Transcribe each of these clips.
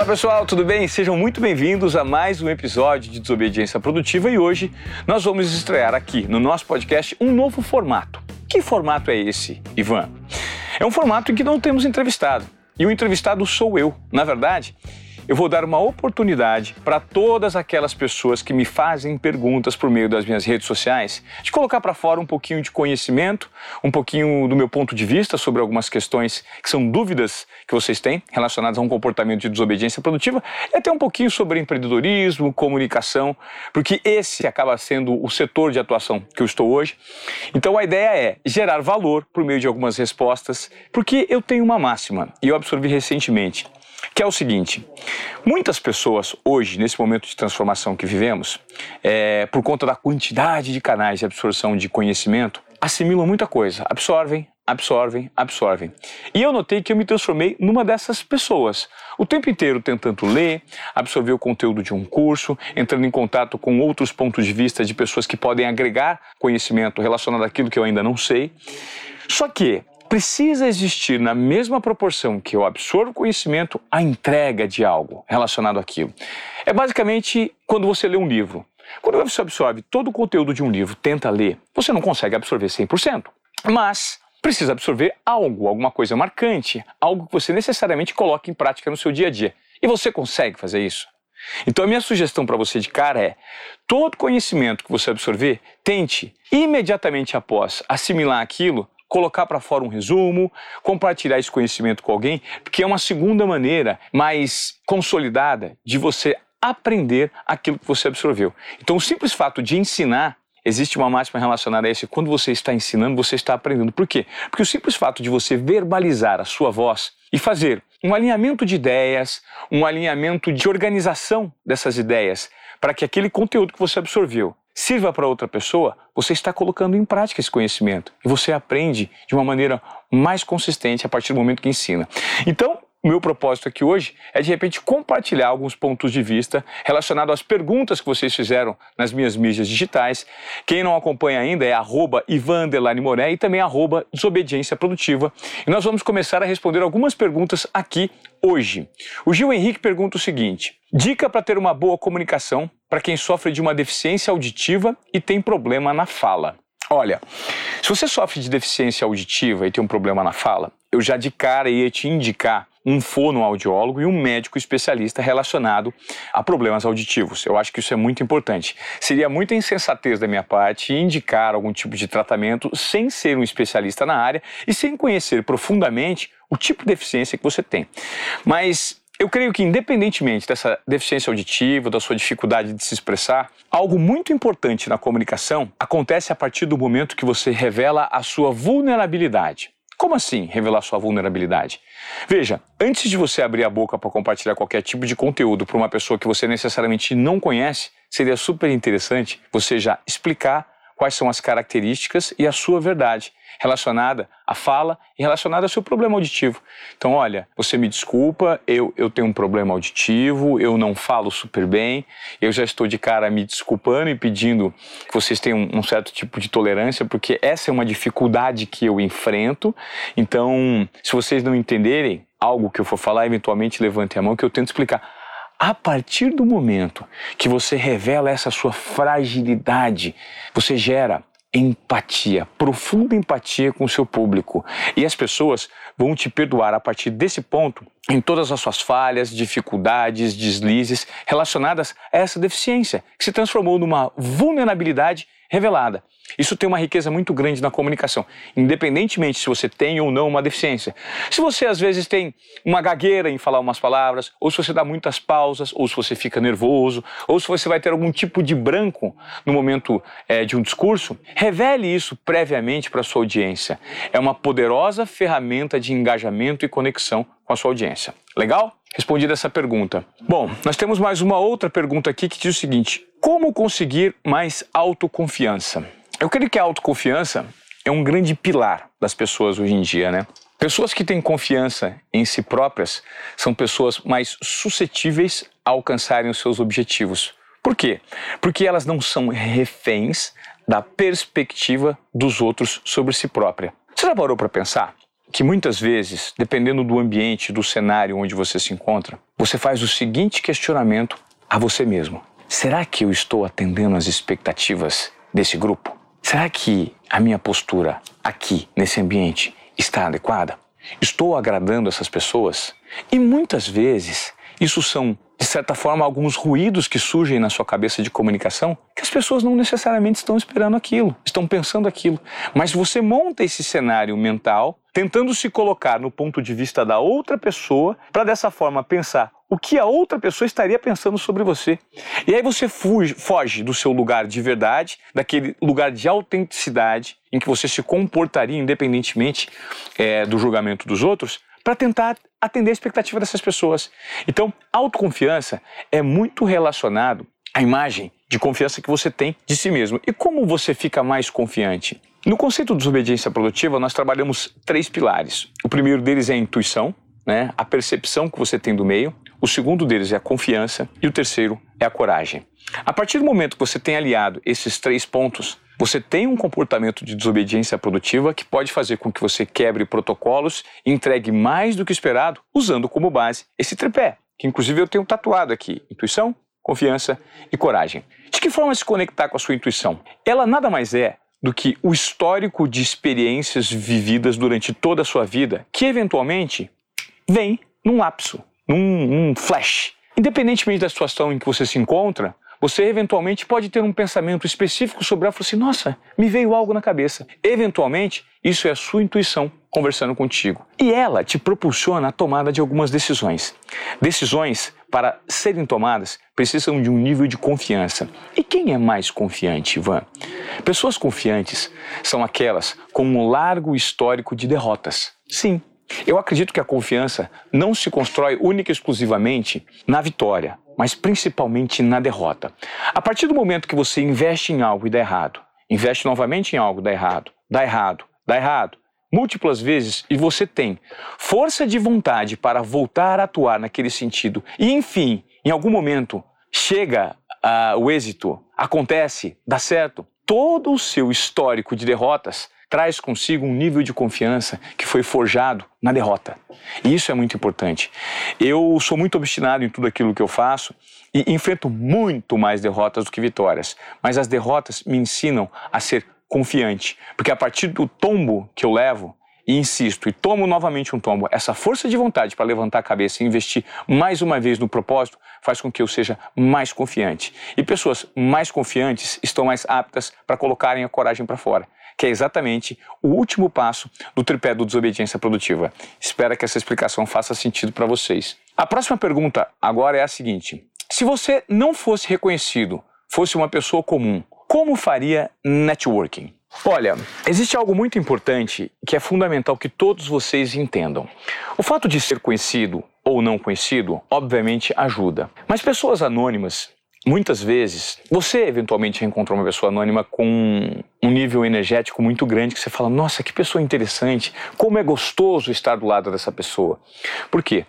Fala pessoal, tudo bem? Sejam muito bem-vindos a mais um episódio de Desobediência Produtiva e hoje nós vamos estrear aqui no nosso podcast um novo formato. Que formato é esse, Ivan? É um formato em que não temos entrevistado e o entrevistado sou eu. Na verdade, eu vou dar uma oportunidade para todas aquelas pessoas que me fazem perguntas por meio das minhas redes sociais, de colocar para fora um pouquinho de conhecimento, um pouquinho do meu ponto de vista sobre algumas questões que são dúvidas que vocês têm relacionadas a um comportamento de desobediência produtiva, e até um pouquinho sobre empreendedorismo, comunicação, porque esse acaba sendo o setor de atuação que eu estou hoje. Então a ideia é gerar valor por meio de algumas respostas, porque eu tenho uma máxima e eu absorvi recentemente que é o seguinte: muitas pessoas hoje, nesse momento de transformação que vivemos, é, por conta da quantidade de canais de absorção de conhecimento, assimilam muita coisa, absorvem, absorvem, absorvem. E eu notei que eu me transformei numa dessas pessoas. O tempo inteiro tentando ler, absorver o conteúdo de um curso, entrando em contato com outros pontos de vista de pessoas que podem agregar conhecimento relacionado àquilo que eu ainda não sei. Só que precisa existir na mesma proporção que eu absorvo conhecimento a entrega de algo relacionado àquilo. É basicamente quando você lê um livro. Quando você absorve todo o conteúdo de um livro, tenta ler, você não consegue absorver 100%. Mas precisa absorver algo, alguma coisa marcante, algo que você necessariamente coloque em prática no seu dia a dia. E você consegue fazer isso? Então a minha sugestão para você de cara é: todo conhecimento que você absorver, tente imediatamente após assimilar aquilo, colocar para fora um resumo, compartilhar esse conhecimento com alguém, porque é uma segunda maneira mais consolidada de você aprender aquilo que você absorveu. Então, o simples fato de ensinar Existe uma máxima relacionada a isso. Quando você está ensinando, você está aprendendo. Por quê? Porque o simples fato de você verbalizar a sua voz e fazer um alinhamento de ideias, um alinhamento de organização dessas ideias, para que aquele conteúdo que você absorveu sirva para outra pessoa, você está colocando em prática esse conhecimento e você aprende de uma maneira mais consistente a partir do momento que ensina. Então, o meu propósito aqui hoje é de repente compartilhar alguns pontos de vista relacionados às perguntas que vocês fizeram nas minhas mídias digitais. Quem não acompanha ainda é arroba Moré e também arroba Desobediência Produtiva. E nós vamos começar a responder algumas perguntas aqui hoje. O Gil Henrique pergunta o seguinte: dica para ter uma boa comunicação para quem sofre de uma deficiência auditiva e tem problema na fala. Olha, se você sofre de deficiência auditiva e tem um problema na fala, eu já de cara ia te indicar um fonoaudiólogo e um médico especialista relacionado a problemas auditivos. Eu acho que isso é muito importante. Seria muita insensatez da minha parte indicar algum tipo de tratamento sem ser um especialista na área e sem conhecer profundamente o tipo de deficiência que você tem. Mas eu creio que, independentemente dessa deficiência auditiva, da sua dificuldade de se expressar, algo muito importante na comunicação acontece a partir do momento que você revela a sua vulnerabilidade. Como assim revelar sua vulnerabilidade? Veja, antes de você abrir a boca para compartilhar qualquer tipo de conteúdo para uma pessoa que você necessariamente não conhece, seria super interessante você já explicar quais são as características e a sua verdade relacionada à fala e relacionada ao seu problema auditivo. Então, olha, você me desculpa, eu, eu tenho um problema auditivo, eu não falo super bem, eu já estou de cara me desculpando e pedindo que vocês tenham um certo tipo de tolerância, porque essa é uma dificuldade que eu enfrento. Então, se vocês não entenderem algo que eu for falar, eventualmente levantem a mão que eu tento explicar a partir do momento que você revela essa sua fragilidade, você gera empatia, profunda empatia com o seu público. E as pessoas vão te perdoar a partir desse ponto em todas as suas falhas, dificuldades, deslizes relacionadas a essa deficiência, que se transformou numa vulnerabilidade revelada. Isso tem uma riqueza muito grande na comunicação, independentemente se você tem ou não uma deficiência. Se você às vezes tem uma gagueira em falar umas palavras, ou se você dá muitas pausas, ou se você fica nervoso, ou se você vai ter algum tipo de branco no momento é, de um discurso, revele isso previamente para a sua audiência. É uma poderosa ferramenta de engajamento e conexão com a sua audiência. Legal? Respondida essa pergunta. Bom, nós temos mais uma outra pergunta aqui que diz o seguinte: como conseguir mais autoconfiança? Eu creio que a autoconfiança é um grande pilar das pessoas hoje em dia, né? Pessoas que têm confiança em si próprias são pessoas mais suscetíveis a alcançarem os seus objetivos. Por quê? Porque elas não são reféns da perspectiva dos outros sobre si própria. Você já parou para pensar? que muitas vezes, dependendo do ambiente, do cenário onde você se encontra, você faz o seguinte questionamento a você mesmo: será que eu estou atendendo às expectativas desse grupo? Será que a minha postura aqui, nesse ambiente, está adequada? Estou agradando essas pessoas? E muitas vezes isso são, de certa forma, alguns ruídos que surgem na sua cabeça de comunicação que as pessoas não necessariamente estão esperando aquilo, estão pensando aquilo. Mas você monta esse cenário mental tentando se colocar no ponto de vista da outra pessoa para dessa forma pensar o que a outra pessoa estaria pensando sobre você. E aí você fuge, foge do seu lugar de verdade, daquele lugar de autenticidade em que você se comportaria independentemente é, do julgamento dos outros, para tentar atender a expectativa dessas pessoas. Então, autoconfiança é muito relacionado à imagem de confiança que você tem de si mesmo. E como você fica mais confiante? No conceito de desobediência produtiva, nós trabalhamos três pilares. O primeiro deles é a intuição, né? a percepção que você tem do meio. O segundo deles é a confiança. E o terceiro é a coragem. A partir do momento que você tem aliado esses três pontos, você tem um comportamento de desobediência produtiva que pode fazer com que você quebre protocolos e entregue mais do que esperado, usando como base esse tripé, que inclusive eu tenho tatuado aqui: intuição, confiança e coragem. De que forma se conectar com a sua intuição? Ela nada mais é do que o histórico de experiências vividas durante toda a sua vida, que eventualmente vem num lapso, num, flash. Independentemente da situação em que você se encontra, você eventualmente pode ter um pensamento específico sobre ela e falar assim: nossa, me veio algo na cabeça. Eventualmente, isso é a sua intuição conversando contigo. E ela te propulsiona a tomada de algumas decisões. Decisões, para serem tomadas, precisam de um nível de confiança. E quem é mais confiante, Ivan? Pessoas confiantes são aquelas com um largo histórico de derrotas. Sim, eu acredito que a confiança não se constrói única e exclusivamente na vitória, mas principalmente na derrota. A partir do momento que você investe em algo e dá errado, investe novamente em algo dá errado, dá errado, dá errado, múltiplas vezes e você tem força de vontade para voltar a atuar naquele sentido e, enfim, em algum momento chega uh, o êxito, acontece, dá certo, todo o seu histórico de derrotas traz consigo um nível de confiança que foi forjado na derrota. E isso é muito importante. Eu sou muito obstinado em tudo aquilo que eu faço e enfrento muito mais derrotas do que vitórias, mas as derrotas me ensinam a ser confiante, porque a partir do tombo que eu levo, e insisto e tomo novamente um tombo, essa força de vontade para levantar a cabeça e investir mais uma vez no propósito faz com que eu seja mais confiante. E pessoas mais confiantes estão mais aptas para colocarem a coragem para fora que é exatamente o último passo do tripé do desobediência produtiva. Espero que essa explicação faça sentido para vocês. A próxima pergunta agora é a seguinte: se você não fosse reconhecido, fosse uma pessoa comum, como faria networking? Olha, existe algo muito importante que é fundamental que todos vocês entendam. O fato de ser conhecido ou não conhecido, obviamente, ajuda. Mas pessoas anônimas Muitas vezes, você eventualmente encontrou uma pessoa anônima com um nível energético muito grande que você fala: nossa, que pessoa interessante, como é gostoso estar do lado dessa pessoa. Por quê?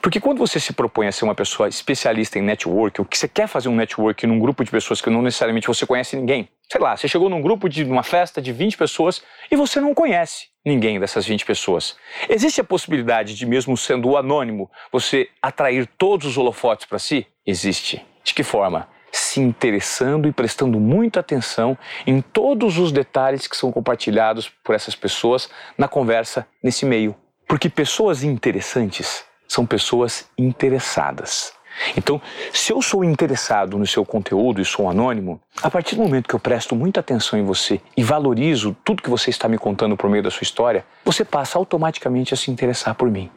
Porque quando você se propõe a ser uma pessoa especialista em network, ou que você quer fazer um network num grupo de pessoas que não necessariamente você conhece ninguém, sei lá, você chegou num grupo de uma festa de 20 pessoas e você não conhece ninguém dessas 20 pessoas. Existe a possibilidade de, mesmo sendo anônimo, você atrair todos os holofotes para si? Existe. De que forma? Se interessando e prestando muita atenção em todos os detalhes que são compartilhados por essas pessoas na conversa nesse meio. Porque pessoas interessantes são pessoas interessadas. Então, se eu sou interessado no seu conteúdo e sou anônimo, a partir do momento que eu presto muita atenção em você e valorizo tudo que você está me contando por meio da sua história, você passa automaticamente a se interessar por mim.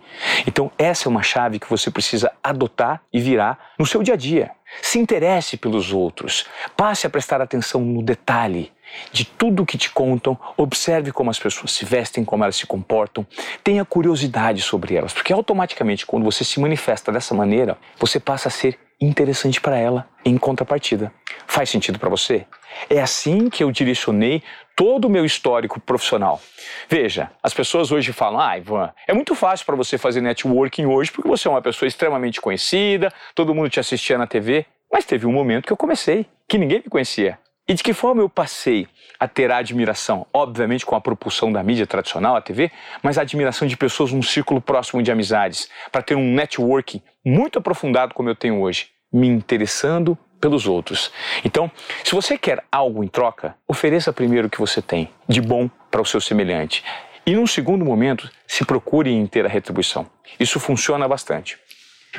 Então, essa é uma chave que você precisa adotar e virar no seu dia a dia. Se interesse pelos outros, passe a prestar atenção no detalhe de tudo que te contam, observe como as pessoas se vestem, como elas se comportam, tenha curiosidade sobre elas, porque automaticamente quando você se manifesta dessa maneira, você passa a ser interessante para ela em contrapartida. Faz sentido para você? É assim que eu direcionei todo o meu histórico profissional. Veja, as pessoas hoje falam: "Ah, Ivan, é muito fácil para você fazer networking hoje porque você é uma pessoa extremamente conhecida, todo mundo te assistia na TV". Mas teve um momento que eu comecei, que ninguém me conhecia. E de que forma eu passei a ter a admiração, obviamente com a propulsão da mídia tradicional, a TV, mas a admiração de pessoas num círculo próximo de amizades, para ter um networking muito aprofundado como eu tenho hoje, me interessando pelos outros. Então, se você quer algo em troca, ofereça primeiro o que você tem de bom para o seu semelhante. E num segundo momento, se procure em ter a retribuição. Isso funciona bastante.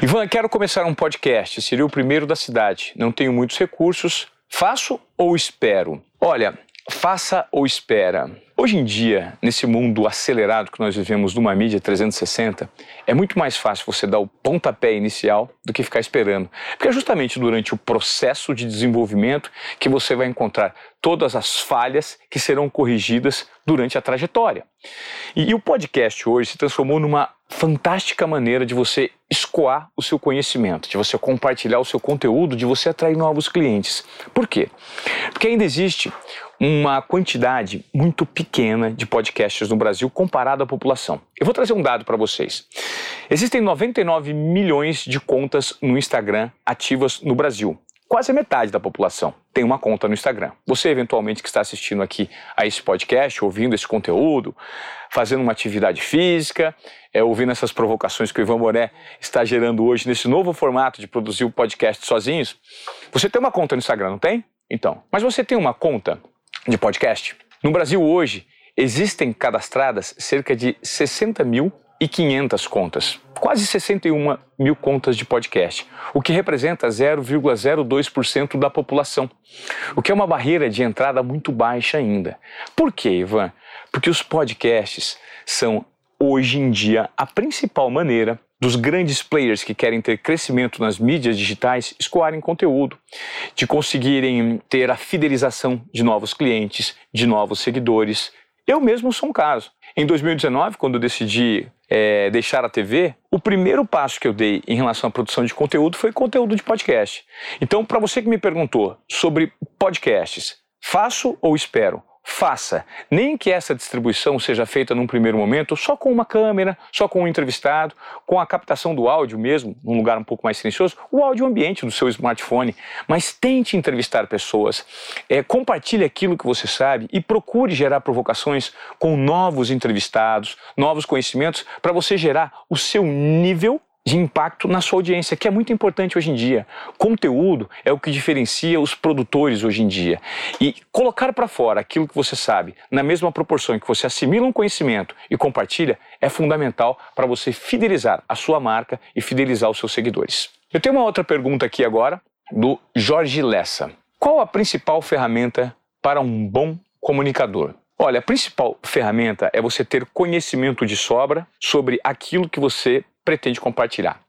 Ivan, quero começar um podcast. Seria o primeiro da cidade. Não tenho muitos recursos. Faço ou espero? Olha, faça ou espera. Hoje em dia, nesse mundo acelerado que nós vivemos numa mídia 360, é muito mais fácil você dar o pontapé inicial do que ficar esperando. Porque é justamente durante o processo de desenvolvimento que você vai encontrar todas as falhas que serão corrigidas durante a trajetória. E, e o podcast hoje se transformou numa fantástica maneira de você escoar o seu conhecimento, de você compartilhar o seu conteúdo, de você atrair novos clientes. Por quê? Porque ainda existe uma quantidade muito pequena de podcasts no Brasil comparado à população. Eu vou trazer um dado para vocês. Existem 99 milhões de contas no Instagram ativas no Brasil. Quase metade da população tem uma conta no Instagram. Você, eventualmente, que está assistindo aqui a esse podcast, ouvindo esse conteúdo, fazendo uma atividade física, é, ouvindo essas provocações que o Ivan Moré está gerando hoje nesse novo formato de produzir o podcast sozinhos, você tem uma conta no Instagram, não tem? Então, mas você tem uma conta de podcast. No Brasil hoje existem cadastradas cerca de 60 mil 500 contas, quase 61 mil contas de podcast, o que representa 0,02% da população, o que é uma barreira de entrada muito baixa ainda. Por quê, Ivan? Porque os podcasts são hoje em dia a principal maneira dos grandes players que querem ter crescimento nas mídias digitais escoarem conteúdo, de conseguirem ter a fidelização de novos clientes, de novos seguidores. Eu mesmo sou um caso. Em 2019, quando eu decidi é, deixar a TV, o primeiro passo que eu dei em relação à produção de conteúdo foi conteúdo de podcast. Então, para você que me perguntou sobre podcasts, faço ou espero? Faça. Nem que essa distribuição seja feita num primeiro momento só com uma câmera, só com um entrevistado, com a captação do áudio mesmo, num lugar um pouco mais silencioso, o áudio ambiente do seu smartphone. Mas tente entrevistar pessoas, é, compartilhe aquilo que você sabe e procure gerar provocações com novos entrevistados, novos conhecimentos, para você gerar o seu nível de impacto na sua audiência, que é muito importante hoje em dia. Conteúdo é o que diferencia os produtores hoje em dia. E colocar para fora aquilo que você sabe, na mesma proporção em que você assimila um conhecimento e compartilha, é fundamental para você fidelizar a sua marca e fidelizar os seus seguidores. Eu tenho uma outra pergunta aqui agora, do Jorge Lessa. Qual a principal ferramenta para um bom comunicador? Olha, a principal ferramenta é você ter conhecimento de sobra sobre aquilo que você pretende compartilhar.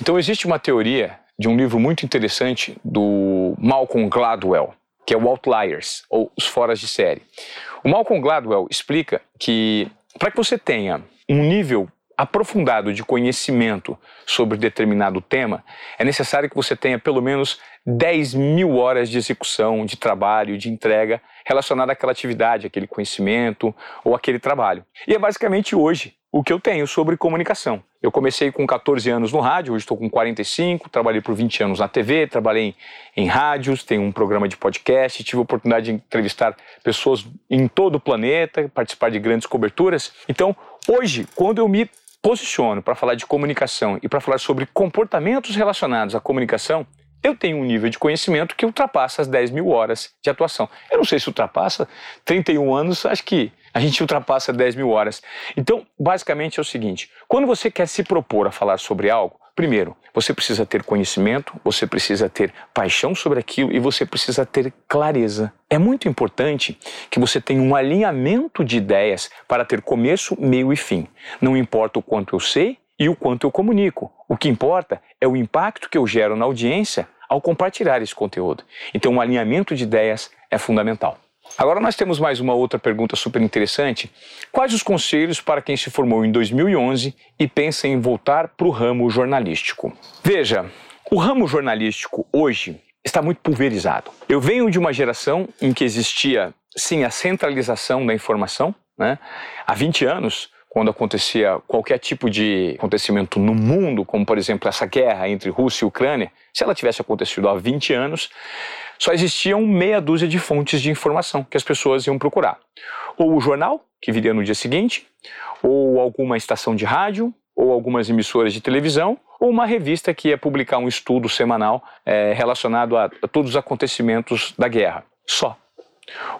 Então existe uma teoria de um livro muito interessante do Malcolm Gladwell, que é o Outliers, ou os foras de série. O Malcolm Gladwell explica que para que você tenha um nível aprofundado de conhecimento sobre determinado tema, é necessário que você tenha pelo menos 10 mil horas de execução, de trabalho, de entrega relacionada àquela atividade, aquele conhecimento ou aquele trabalho. E é basicamente hoje o que eu tenho sobre comunicação. Eu comecei com 14 anos no rádio, hoje estou com 45, trabalhei por 20 anos na TV, trabalhei em rádios, tenho um programa de podcast, tive a oportunidade de entrevistar pessoas em todo o planeta, participar de grandes coberturas. Então, hoje, quando eu me posiciono para falar de comunicação e para falar sobre comportamentos relacionados à comunicação, eu tenho um nível de conhecimento que ultrapassa as 10 mil horas de atuação. Eu não sei se ultrapassa, 31 anos, acho que a gente ultrapassa 10 mil horas. Então, basicamente é o seguinte: quando você quer se propor a falar sobre algo, primeiro, você precisa ter conhecimento, você precisa ter paixão sobre aquilo e você precisa ter clareza. É muito importante que você tenha um alinhamento de ideias para ter começo, meio e fim. Não importa o quanto eu sei e o quanto eu comunico. O que importa é o impacto que eu gero na audiência ao compartilhar esse conteúdo. Então, um alinhamento de ideias é fundamental. Agora nós temos mais uma outra pergunta super interessante. Quais os conselhos para quem se formou em 2011 e pensa em voltar para o ramo jornalístico? Veja, o ramo jornalístico hoje está muito pulverizado. Eu venho de uma geração em que existia, sim, a centralização da informação. Né? Há 20 anos, quando acontecia qualquer tipo de acontecimento no mundo, como por exemplo essa guerra entre Rússia e Ucrânia, se ela tivesse acontecido há 20 anos, só existiam meia dúzia de fontes de informação que as pessoas iam procurar. Ou o jornal, que viria no dia seguinte, ou alguma estação de rádio, ou algumas emissoras de televisão, ou uma revista que ia publicar um estudo semanal é, relacionado a, a todos os acontecimentos da guerra. Só.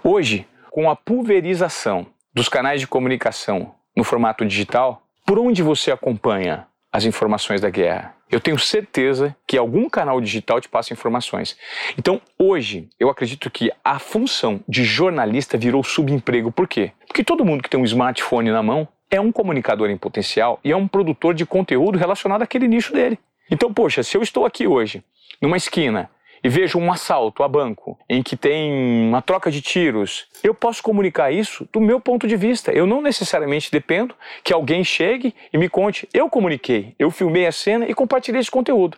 Hoje, com a pulverização dos canais de comunicação no formato digital, por onde você acompanha as informações da guerra? Eu tenho certeza que algum canal digital te passa informações. Então, hoje, eu acredito que a função de jornalista virou subemprego. Por quê? Porque todo mundo que tem um smartphone na mão é um comunicador em potencial e é um produtor de conteúdo relacionado àquele nicho dele. Então, poxa, se eu estou aqui hoje, numa esquina, e vejo um assalto a banco em que tem uma troca de tiros, eu posso comunicar isso do meu ponto de vista. Eu não necessariamente dependo que alguém chegue e me conte. Eu comuniquei, eu filmei a cena e compartilhei esse conteúdo.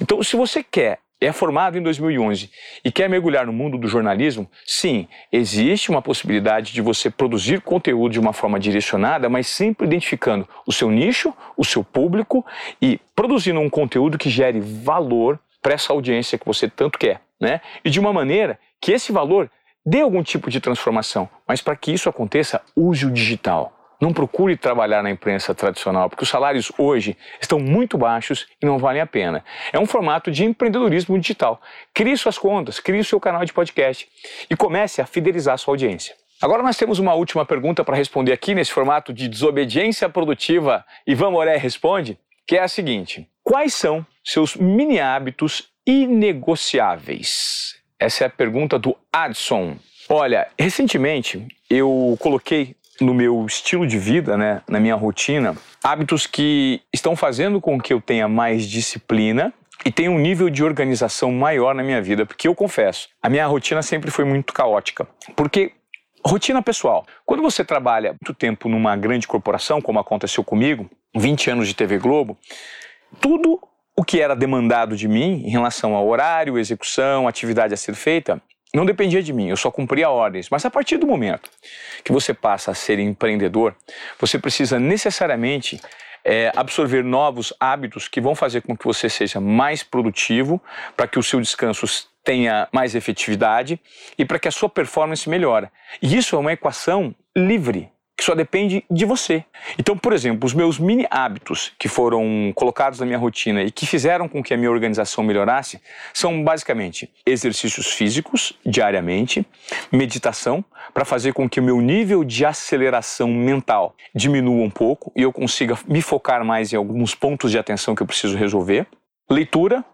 Então, se você quer é formado em 2011 e quer mergulhar no mundo do jornalismo, sim, existe uma possibilidade de você produzir conteúdo de uma forma direcionada, mas sempre identificando o seu nicho, o seu público e produzindo um conteúdo que gere valor para essa audiência que você tanto quer, né? E de uma maneira que esse valor dê algum tipo de transformação. Mas para que isso aconteça, use o digital. Não procure trabalhar na imprensa tradicional, porque os salários hoje estão muito baixos e não valem a pena. É um formato de empreendedorismo digital. Crie suas contas, crie seu canal de podcast e comece a fidelizar sua audiência. Agora nós temos uma última pergunta para responder aqui nesse formato de desobediência produtiva. Ivan Moré responde, que é a seguinte: Quais são seus mini hábitos inegociáveis? Essa é a pergunta do Adson. Olha, recentemente eu coloquei no meu estilo de vida, né, na minha rotina, hábitos que estão fazendo com que eu tenha mais disciplina e tenha um nível de organização maior na minha vida, porque eu confesso, a minha rotina sempre foi muito caótica. Porque rotina pessoal, quando você trabalha muito tempo numa grande corporação, como aconteceu comigo, 20 anos de TV Globo, tudo o que era demandado de mim em relação ao horário, execução, atividade a ser feita, não dependia de mim, eu só cumpria ordens. Mas a partir do momento que você passa a ser empreendedor, você precisa necessariamente é, absorver novos hábitos que vão fazer com que você seja mais produtivo, para que o seu descanso tenha mais efetividade e para que a sua performance melhore. E isso é uma equação livre que só depende de você. Então, por exemplo, os meus mini hábitos que foram colocados na minha rotina e que fizeram com que a minha organização melhorasse são basicamente exercícios físicos diariamente, meditação para fazer com que o meu nível de aceleração mental diminua um pouco e eu consiga me focar mais em alguns pontos de atenção que eu preciso resolver, leitura,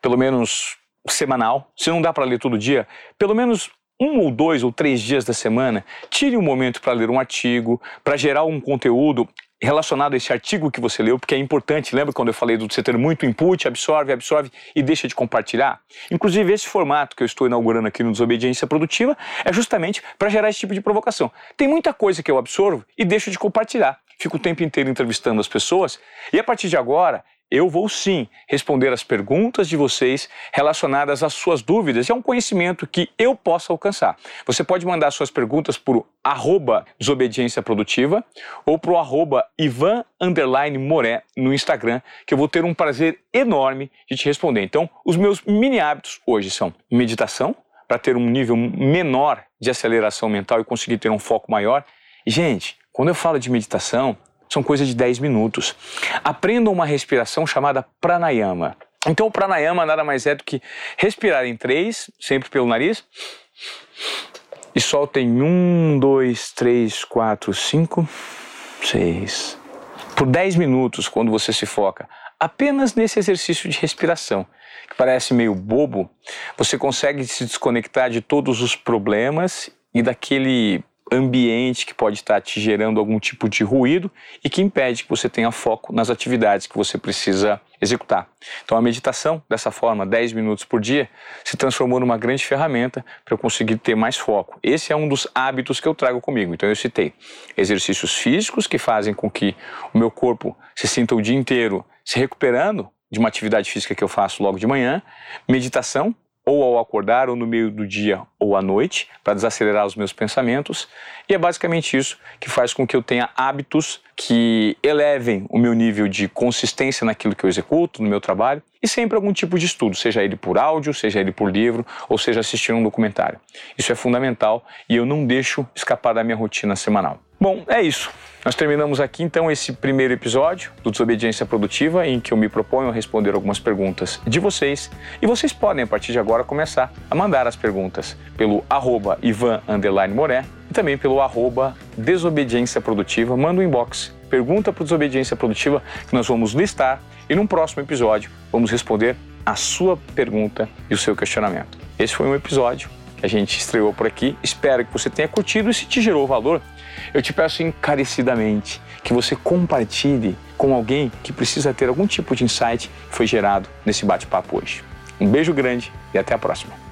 pelo menos semanal. Se não dá para ler todo dia, pelo menos um ou dois ou três dias da semana, tire um momento para ler um artigo, para gerar um conteúdo relacionado a esse artigo que você leu, porque é importante. Lembra quando eu falei do você ter muito input, absorve, absorve e deixa de compartilhar? Inclusive, esse formato que eu estou inaugurando aqui no Desobediência Produtiva é justamente para gerar esse tipo de provocação. Tem muita coisa que eu absorvo e deixo de compartilhar. Fico o tempo inteiro entrevistando as pessoas e a partir de agora eu vou sim responder as perguntas de vocês relacionadas às suas dúvidas. É um conhecimento que eu posso alcançar. Você pode mandar suas perguntas por arroba desobediência produtiva ou para o arroba Ivan Moré no Instagram, que eu vou ter um prazer enorme de te responder. Então, os meus mini hábitos hoje são meditação, para ter um nível menor de aceleração mental e conseguir ter um foco maior. Gente, quando eu falo de meditação, são coisas de 10 minutos. Aprendam uma respiração chamada pranayama. Então, o pranayama nada mais é do que respirar em três, sempre pelo nariz, e soltem um, dois, três, quatro, cinco, seis. Por 10 minutos, quando você se foca apenas nesse exercício de respiração, que parece meio bobo, você consegue se desconectar de todos os problemas e daquele ambiente que pode estar te gerando algum tipo de ruído e que impede que você tenha foco nas atividades que você precisa executar. Então a meditação, dessa forma, 10 minutos por dia, se transformou numa grande ferramenta para eu conseguir ter mais foco. Esse é um dos hábitos que eu trago comigo. Então eu citei exercícios físicos que fazem com que o meu corpo se sinta o dia inteiro se recuperando de uma atividade física que eu faço logo de manhã, meditação ou ao acordar, ou no meio do dia ou à noite, para desacelerar os meus pensamentos. E é basicamente isso que faz com que eu tenha hábitos que elevem o meu nível de consistência naquilo que eu executo, no meu trabalho, e sempre algum tipo de estudo, seja ele por áudio, seja ele por livro, ou seja assistindo um documentário. Isso é fundamental e eu não deixo escapar da minha rotina semanal. Bom, é isso. Nós terminamos aqui então esse primeiro episódio do Desobediência Produtiva, em que eu me proponho a responder algumas perguntas de vocês. E vocês podem, a partir de agora, começar a mandar as perguntas pelo arroba Ivan Moré e também pelo arroba Desobediência Produtiva. Manda um inbox, pergunta para o Desobediência Produtiva que nós vamos listar e num próximo episódio vamos responder a sua pergunta e o seu questionamento. Esse foi um episódio que a gente estreou por aqui. Espero que você tenha curtido e se te gerou valor, eu te peço encarecidamente que você compartilhe com alguém que precisa ter algum tipo de insight que foi gerado nesse bate-papo hoje. Um beijo grande e até a próxima.